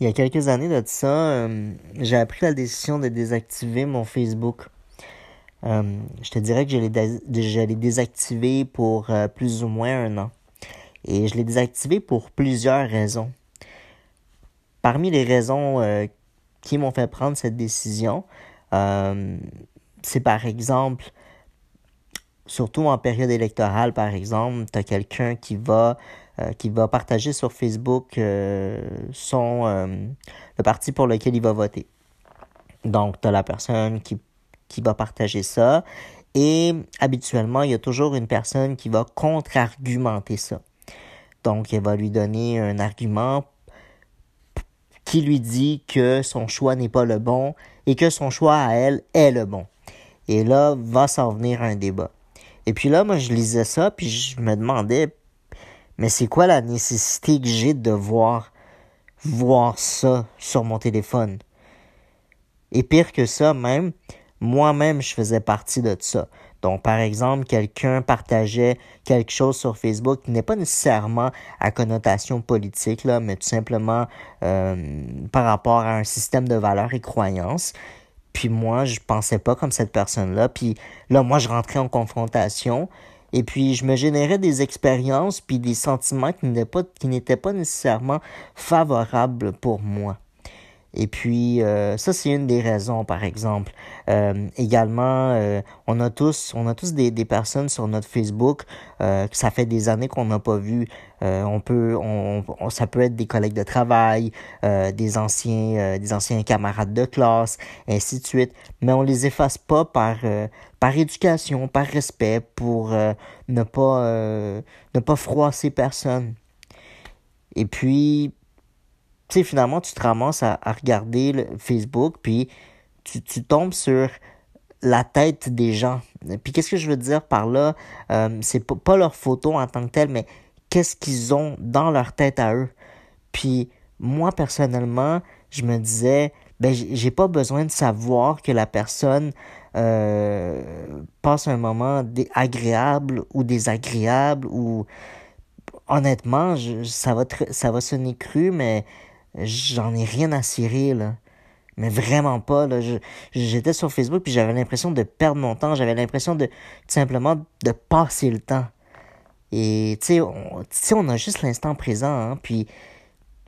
Il y a quelques années de ça, euh, j'ai pris la décision de désactiver mon Facebook. Euh, je te dirais que je l'ai désactivé pour euh, plus ou moins un an. Et je l'ai désactivé pour plusieurs raisons. Parmi les raisons qui m'ont fait prendre cette décision, c'est par exemple, surtout en période électorale, par exemple, tu as quelqu'un qui va euh, qui va partager sur Facebook euh, son, euh, le parti pour lequel il va voter. Donc, tu as la personne qui, va partager ça. Et habituellement, il y a toujours une personne qui va contre-argumenter ça. Donc, elle va lui donner un argument qui lui dit que son choix n'est pas le bon et que son choix à elle est le bon. Et là, va s'en venir un débat. Et puis là, moi, je lisais ça, puis je me demandais mais c'est quoi la nécessité que j'ai de voir, voir ça sur mon téléphone? Et pire que ça, même, moi-même, je faisais partie de ça. Donc, par exemple, quelqu'un partageait quelque chose sur Facebook qui n'est pas nécessairement à connotation politique, mais tout simplement euh, par rapport à un système de valeurs et croyances. Puis moi, je pensais pas comme cette personne-là. Puis là, moi, je rentrais en confrontation. Et puis, je me générais des expériences puis des sentiments qui n'étaient pas, qui n'étaient pas nécessairement favorables pour moi. Et puis, euh, ça, c'est une des raisons, par exemple. Euh, également, euh, on a tous, on a tous des, des personnes sur notre Facebook que ça fait des années qu'on n'a pas vu. on peut, on, ça peut être des collègues de travail, des anciens, des anciens camarades de classe, ainsi de suite. Mais on les efface pas par, par éducation, par respect, pour ne pas, ne pas froisser personne. Et puis, tu sais, finalement, tu te ramasses à, regarder le Facebook, puis tu, tombes sur la tête des gens. Puis qu'est-ce que je veux dire par là? Euh, c'est pas leur photo en tant que telle, mais qu'est-ce qu'ils ont dans leur tête à eux? Puis moi, personnellement, je me disais, ben, j'ai pas besoin de savoir que la personne euh, passe un moment agréable ou désagréable ou honnêtement, ça va ça va sonner cru, mais j'en ai rien à cirer, là. Mais vraiment pas, là. J'étais sur Facebook puis j'avais l'impression de perdre mon temps. J'avais l'impression de, tout simplement, de passer le temps. Et, tu sais, on, on a juste l'instant présent, hein, puis,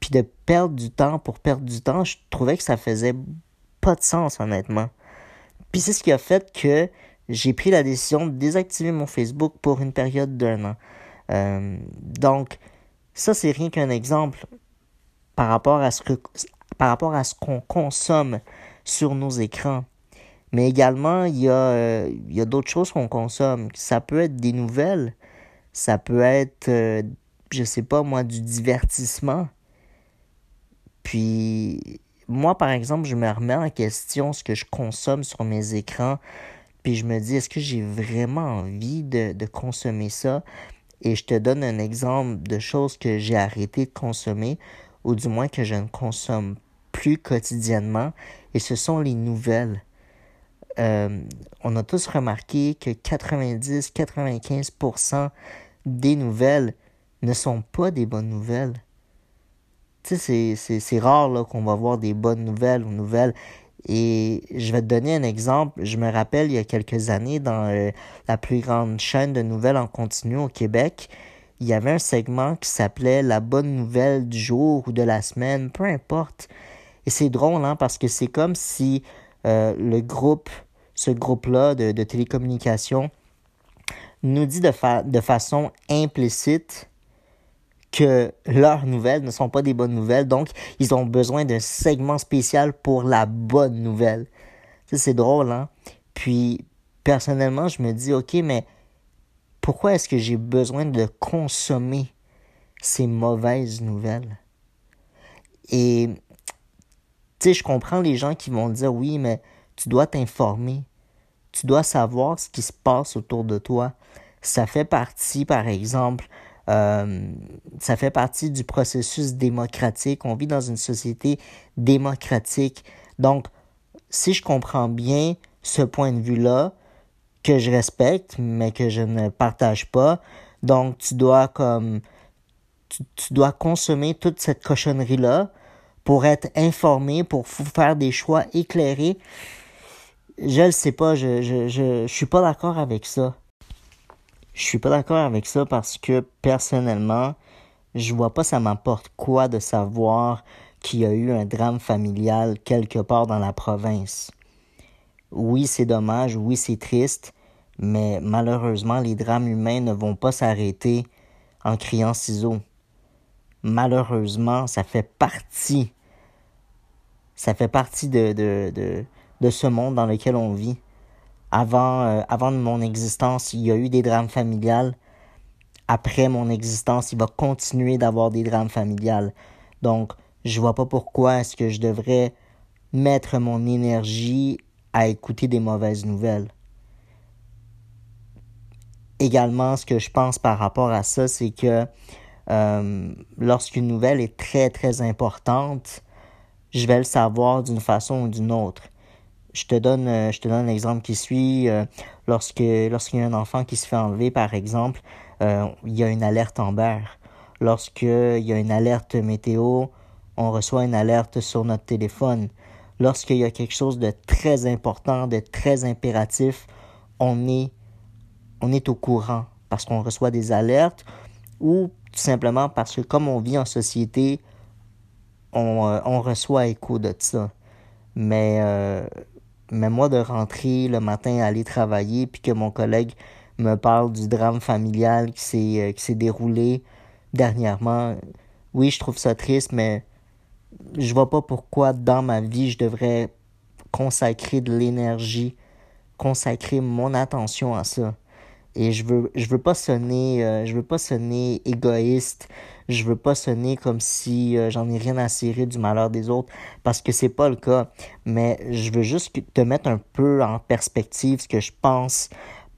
puis de perdre du temps pour perdre du temps, je trouvais que ça faisait pas de sens, honnêtement. Puis c'est ce qui a fait que j'ai pris la décision de désactiver mon Facebook pour une période d'un an. Euh, donc, ça, c'est rien qu'un exemple par rapport à ce que qu'on consomme sur nos écrans. Mais également, il y a, euh, il y a d'autres choses qu'on consomme. Ça peut être des nouvelles, ça peut être, euh, je sais pas moi, du divertissement. Puis, moi, par exemple, je me remets en question ce que je consomme sur mes écrans. Puis je me dis, est-ce que j'ai vraiment envie de, de consommer ça? Et je te donne un exemple de choses que j'ai arrêté de consommer ou du moins que je ne consomme plus quotidiennement, et ce sont les nouvelles. Euh, on a tous remarqué que 90-95% des nouvelles ne sont pas des bonnes nouvelles. Tu sais, c'est rare qu'on va voir des bonnes nouvelles ou nouvelles. Et je vais te donner un exemple. Je me rappelle, il y a quelques années, dans euh, la plus grande chaîne de nouvelles en continu au Québec, il y avait un segment qui s'appelait La bonne nouvelle du jour ou de la semaine, peu importe. Et c'est drôle, hein, parce que c'est comme si euh, le groupe, ce groupe-là de, de télécommunications, nous dit de, de façon implicite que leurs nouvelles ne sont pas des bonnes nouvelles, donc ils ont besoin d'un segment spécial pour la bonne nouvelle. C'est drôle, hein? Puis, personnellement, je me dis, OK, mais pourquoi est-ce que j'ai besoin de consommer ces mauvaises nouvelles? Et, tu sais, je comprends les gens qui vont dire oui, mais tu dois t'informer. Tu dois savoir ce qui se passe autour de toi. Ça fait partie, par exemple, euh, ça fait partie du processus démocratique. On vit dans une société démocratique. Donc, si je comprends bien ce point de vue-là, que je respecte, mais que je ne partage pas. Donc, tu dois comme tu, dois consommer toute cette cochonnerie-là pour être informé, pour faire des choix éclairés. Je ne sais pas, je, je, je, je suis pas d'accord avec ça. Je suis pas d'accord avec ça parce que personnellement, je vois pas ça m'apporte quoi de savoir qu'il y a eu un drame familial quelque part dans la province. Oui, c'est dommage, oui, c'est triste, mais malheureusement, les drames humains ne vont pas s'arrêter en criant ciseaux. Malheureusement, ça fait partie, ça fait partie de, ce monde dans lequel on vit. Avant, euh, mon existence, il y a eu des drames familiales. Après mon existence, il va continuer d'avoir des drames familiales. Donc, je vois pas pourquoi est-ce que je devrais mettre mon énergie à écouter des mauvaises nouvelles. Également, ce que je pense par rapport à ça, c'est que euh, lorsqu'une nouvelle est très très importante, je vais le savoir d'une façon ou d'une autre. Je te donne, euh, je te donne l'exemple qui suit. Euh, lorsque lorsqu'il y a un enfant qui se fait enlever, par exemple, il y a une alerte Amber. Lorsqu'il y a une alerte météo, on reçoit une alerte sur notre téléphone. Lorsqu'il y a quelque chose de très important, de très impératif, on est, au courant parce qu'on reçoit des alertes ou tout simplement parce que comme on vit en société, on, euh, on reçoit écho de ça. Mais, euh, mais moi, de rentrer le matin, aller travailler, puis que mon collègue me parle du drame familial qui s'est, euh, qui s'est déroulé dernièrement, oui, je trouve ça triste, mais je vois pas pourquoi dans ma vie je devrais consacrer de l'énergie, consacrer mon attention à ça. Et je veux je veux pas sonner euh, je veux pas sonner égoïste, je veux pas sonner comme si euh, j'en ai rien à cirer du malheur des autres parce que c'est pas le cas, mais je veux juste te mettre un peu en perspective ce que je pense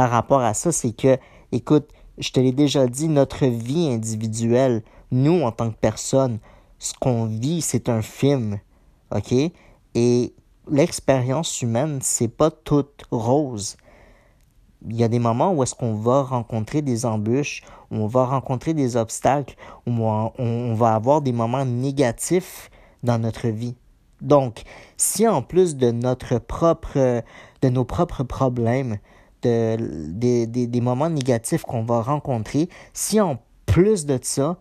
par rapport à ça, c'est que écoute, je te l'ai déjà dit, notre vie individuelle, nous en tant que personne, ce qu'on vit, c'est un film, OK? Et l'expérience humaine, c'est pas toute rose. Il y a des moments où est-ce qu'on va rencontrer des embûches, où on va rencontrer des obstacles, où on va avoir des moments négatifs dans notre vie. Donc, si en plus de notre propre, de nos propres problèmes, de, des, des moments négatifs qu'on va rencontrer, si en plus de ça,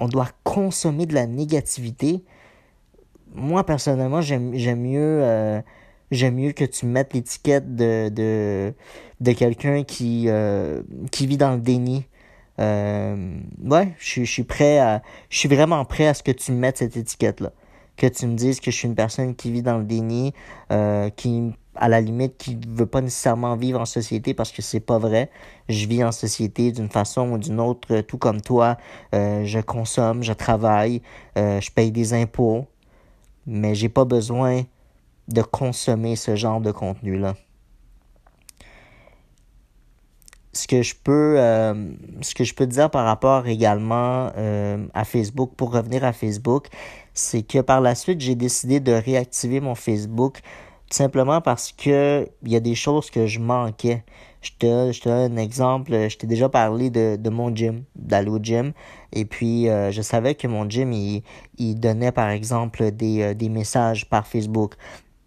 on doit consommer de la négativité. Moi, personnellement, j'aime mieux, euh, mieux que tu mettes l'étiquette de, de, de quelqu'un qui, euh, qui vit dans le déni. Euh, ouais, je, je suis prêt à. Je suis vraiment prêt à ce que tu mettes cette étiquette-là. Que tu me dises que je suis une personne qui vit dans le déni, qui à la limite qui ne veut pas nécessairement vivre en société parce que c'est pas vrai. Je vis en société d'une façon ou d'une autre, tout comme toi. Euh, je consomme, je travaille, euh, je paye des impôts, mais j'ai pas besoin de consommer ce genre de contenu-là. Ce que je peux, euh, ce que je peux dire par rapport également à Facebook, pour revenir à Facebook, c'est que par la suite, j'ai décidé de réactiver mon Facebook tout simplement parce que il y a des choses que je manquais. Je te, je te donne un exemple. Je t'ai déjà parlé de, de mon gym, d'aller gym. Et puis, euh, je savais que mon gym, il, il donnait, par exemple, des, euh, des messages par Facebook.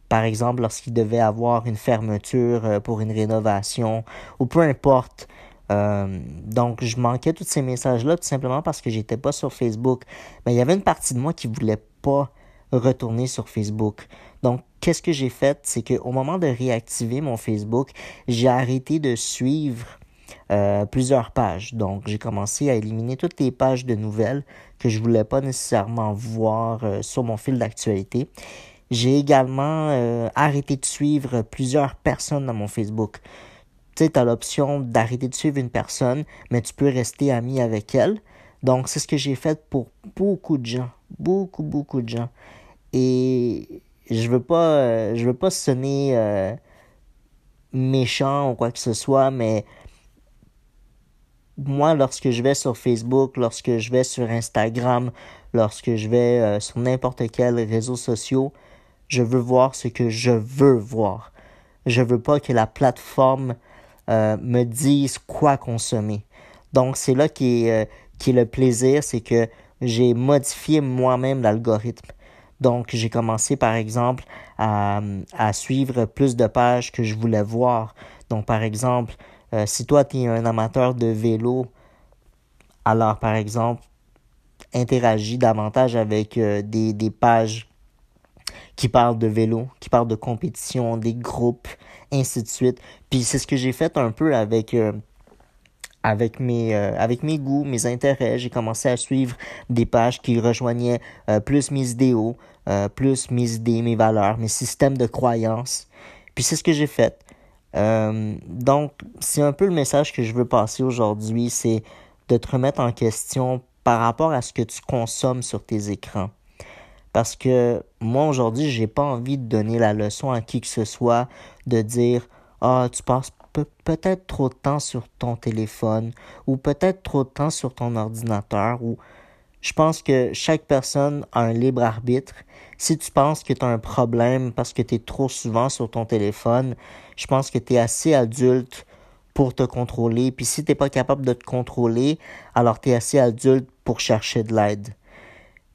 Par exemple, lorsqu'il devait avoir une fermeture euh, pour une rénovation ou peu importe. donc, je manquais tous ces messages-là tout simplement parce que j'étais pas sur Facebook. Mais il y avait une partie de moi qui voulait pas retourner sur Facebook. Donc, qu'est-ce que j'ai fait? C'est qu'au moment de réactiver mon Facebook, j'ai arrêté de suivre euh, plusieurs pages. Donc, j'ai commencé à éliminer toutes les pages de nouvelles que je voulais pas nécessairement voir euh, sur mon fil d'actualité. J'ai également euh, arrêté de suivre plusieurs personnes dans mon Facebook. Tu sais, tu as l'option d'arrêter de suivre une personne, mais tu peux rester ami avec elle. Donc, c'est ce que j'ai fait pour beaucoup de gens. Beaucoup, beaucoup de gens. Et je veux pas euh, je veux pas sonner euh, méchant ou quoi que ce soit mais moi lorsque je vais sur Facebook lorsque je vais sur Instagram lorsque je vais euh, sur n'importe quel réseau social je veux voir ce que je veux voir. Je veux pas que la plateforme me dise quoi consommer. Donc c'est là qui est, qui est le plaisir c'est que j'ai modifié moi-même l'algorithme Donc, j'ai commencé, par exemple, à, suivre plus de pages que je voulais voir. Donc, par exemple, euh, si toi, tu es un amateur de vélo, alors, par exemple, interagis davantage avec euh, des, des pages qui parlent de vélo, qui parlent de compétition, des groupes, ainsi de suite. Puis c'est ce que j'ai fait un peu avec euh, avec mes euh, avec mes goûts, mes intérêts. J'ai commencé à suivre des pages qui rejoignaient euh, plus mes idéaux, plus mes idées, mes valeurs, mes systèmes de croyances. Puis c'est ce que j'ai fait. donc c'est un peu le message que je veux passer aujourd'hui, c'est de te remettre en question par rapport à ce que tu consommes sur tes écrans. Parce que moi, aujourd'hui, j'ai pas envie de donner la leçon à qui que ce soit de dire Ah, tu passes peut-être trop de temps sur ton téléphone ou peut-être trop de temps sur ton ordinateur ou je pense que chaque personne a un libre arbitre. Si tu penses que tu as un problème parce que tu es trop souvent sur ton téléphone, je pense que tu es assez adulte pour te contrôler. Puis si tu n'es pas capable de te contrôler, alors tu es assez adulte pour chercher de l'aide.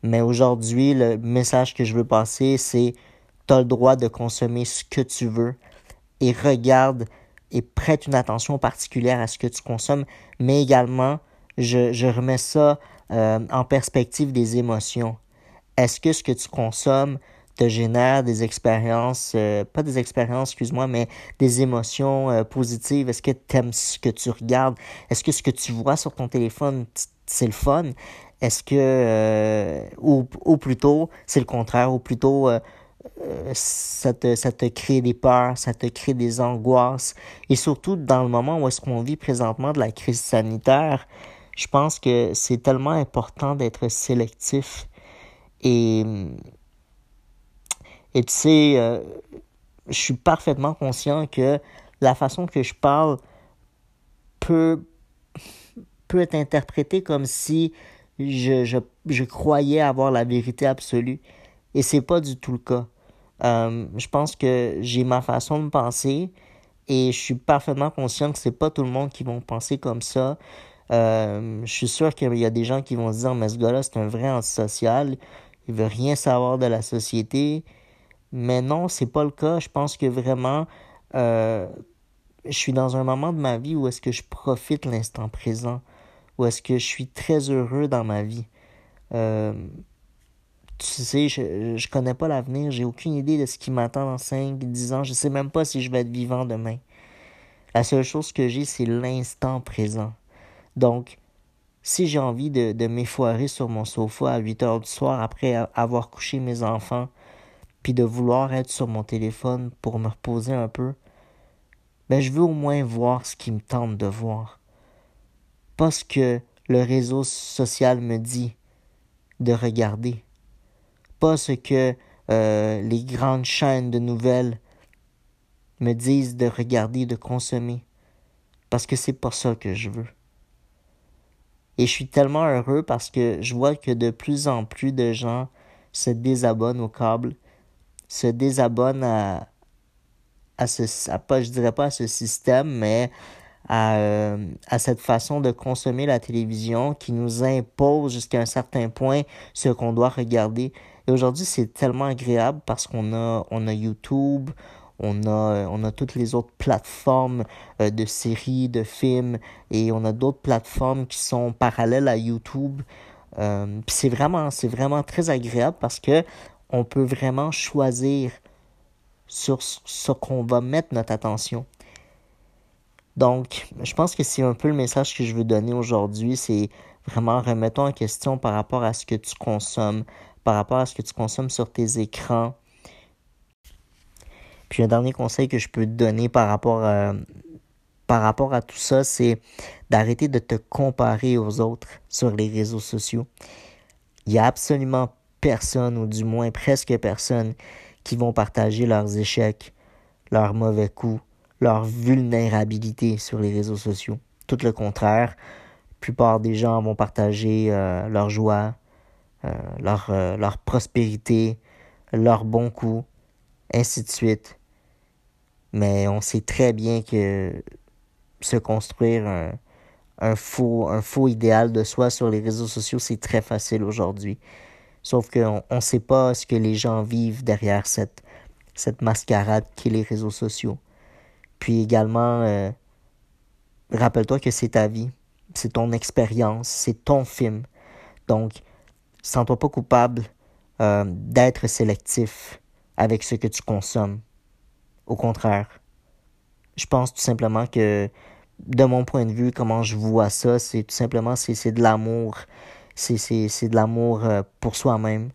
Mais aujourd'hui, le message que je veux passer, c'est tu as le droit de consommer ce que tu veux et regarde et prête une attention particulière à ce que tu consommes, mais également, je, remets ça euh, en perspective des émotions. Est-ce que ce que tu consommes te génère des expériences, euh, pas des expériences, excuse-moi, mais des émotions euh, positives? Est-ce que tu aimes ce que tu regardes? Est-ce que ce que tu vois sur ton téléphone, c'est le fun? Est-ce que, ou, plutôt, c'est le contraire, ou plutôt, ça, te, ça te crée des peurs, ça te crée des angoisses. Et surtout, dans le moment où est-ce qu'on vit présentement de la crise sanitaire, je pense que c'est tellement important d'être sélectif. Et, et tu sais, je suis parfaitement conscient que la façon que je parle peut, peut être interprétée comme si je, je, je croyais avoir la vérité absolue. Et c'est pas du tout le cas. Euh, je pense que j'ai ma façon de penser et je suis parfaitement conscient que c'est pas tout le monde qui vont penser comme ça. Euh, je suis sûr qu'il y a des gens qui vont se dire mais ce gars-là c'est un vrai antisocial, il veut rien savoir de la société. Mais non, c'est pas le cas. Je pense que vraiment euh, je suis dans un moment de ma vie où est-ce que je profite l'instant présent ou est-ce que je suis très heureux dans ma vie. Tu sais, je, je connais pas l'avenir, j'ai aucune idée de ce qui m'attend dans 5, 10 ans, je sais même pas si je vais être vivant demain. La seule chose que j'ai, c'est l'instant présent. Donc, si j'ai envie de, de m'effoirer sur mon sofa à 8 heures du soir après avoir couché mes enfants, puis de vouloir être sur mon téléphone pour me reposer un peu, ben je veux au moins voir ce qui me tente de voir pas ce que le réseau social me dit de regarder, pas ce que euh, les grandes chaînes de nouvelles me disent de regarder, de consommer, parce que c'est pas ça que je veux. Et je suis tellement heureux parce que je vois que de plus en plus de gens se désabonnent au câble, se désabonnent à, à ce, à pas, je dirais pas à ce système, mais à, euh, à cette façon de consommer la télévision qui nous impose jusqu'à un certain point ce qu'on doit regarder. Aujourd'hui, c'est tellement agréable parce qu'on a, on a YouTube, on a, on a toutes les autres plateformes euh, de séries, de films, et on a d'autres plateformes qui sont parallèles à YouTube. Euh, c'est vraiment, c'est vraiment très agréable parce que on peut vraiment choisir sur ce qu'on va mettre notre attention. Donc, je pense que c'est un peu le message que je veux donner aujourd'hui, c'est vraiment remettons en question par rapport à ce que tu consommes, par rapport à ce que tu consommes sur tes écrans. Puis un dernier conseil que je peux te donner par rapport rapport à tout ça, c'est d'arrêter de te comparer aux autres sur les réseaux sociaux. Il n'y a absolument personne, ou du moins presque personne, qui vont partager leurs échecs, leurs mauvais coups, leur vulnérabilité sur les réseaux sociaux. Tout le contraire, la plupart des gens vont partager euh, leur joie, euh, leur, euh, leur prospérité, leurs bons coups, ainsi de suite. Mais on sait très bien que se construire un, un, faux, un faux idéal de soi sur les réseaux sociaux, c'est très facile aujourd'hui. Sauf qu'on ne sait pas ce que les gens vivent derrière cette, cette mascarade qu'est les réseaux sociaux. Puis également, euh, rappelle-toi que c'est ta vie, c'est ton expérience, c'est ton film. Donc, sens-toi pas coupable euh, d'être sélectif avec ce que tu consommes. Au contraire, je pense tout simplement que, de mon point de vue, comment je vois ça, c'est tout simplement c'est de l'amour. C'est de l'amour euh, pour soi-même.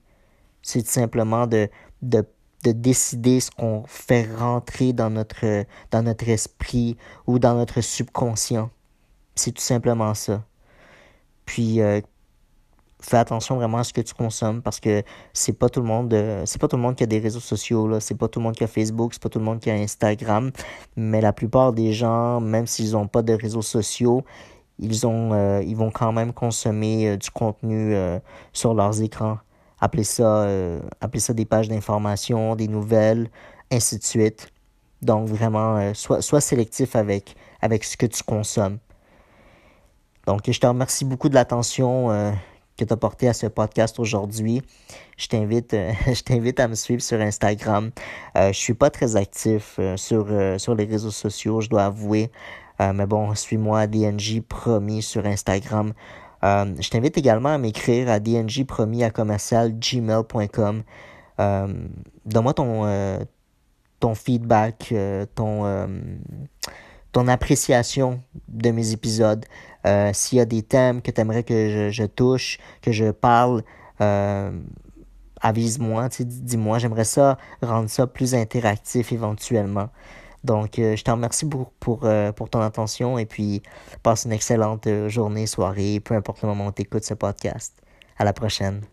C'est tout simplement de, de, de décider ce qu'on fait rentrer dans notre, dans notre esprit ou dans notre subconscient. C'est tout simplement ça. Puis, euh, fais attention vraiment à ce que tu consommes parce que c'est pas tout le monde euh, c'est pas tout le monde qui a des réseaux sociaux là. C'est pas tout le monde qui a Facebook c'est pas tout le monde qui a Instagram. Mais la plupart des gens même s'ils ont pas de réseaux sociaux ils ont euh, ils vont quand même consommer euh, du contenu sur leurs écrans. Appelez ça appelez ça des pages d'information des nouvelles ainsi de suite. Donc vraiment sois, sois sélectif avec avec ce que tu consommes. Donc je te remercie beaucoup de l'attention que tu as porté à ce podcast aujourd'hui. Je t'invite, euh, je t'invite à me suivre sur Instagram. Euh, je suis pas très actif euh, sur, euh, sur les réseaux sociaux, je dois avouer. mais bon, suis-moi DNJ Promis sur Instagram. je t'invite également à m'écrire à dnjpromis à commercial gmail.com. donne-moi ton, ton feedback, ton, ton appréciation de mes épisodes. Euh, s'il y a des thèmes que tu aimerais que je, touche, que je parle, euh, avise-moi, dis-moi. J'aimerais ça rendre ça plus interactif éventuellement. Donc, euh, je te remercie pour, pour, ton attention et puis passe une excellente journée, soirée, peu importe le moment où tu ce podcast. À la prochaine.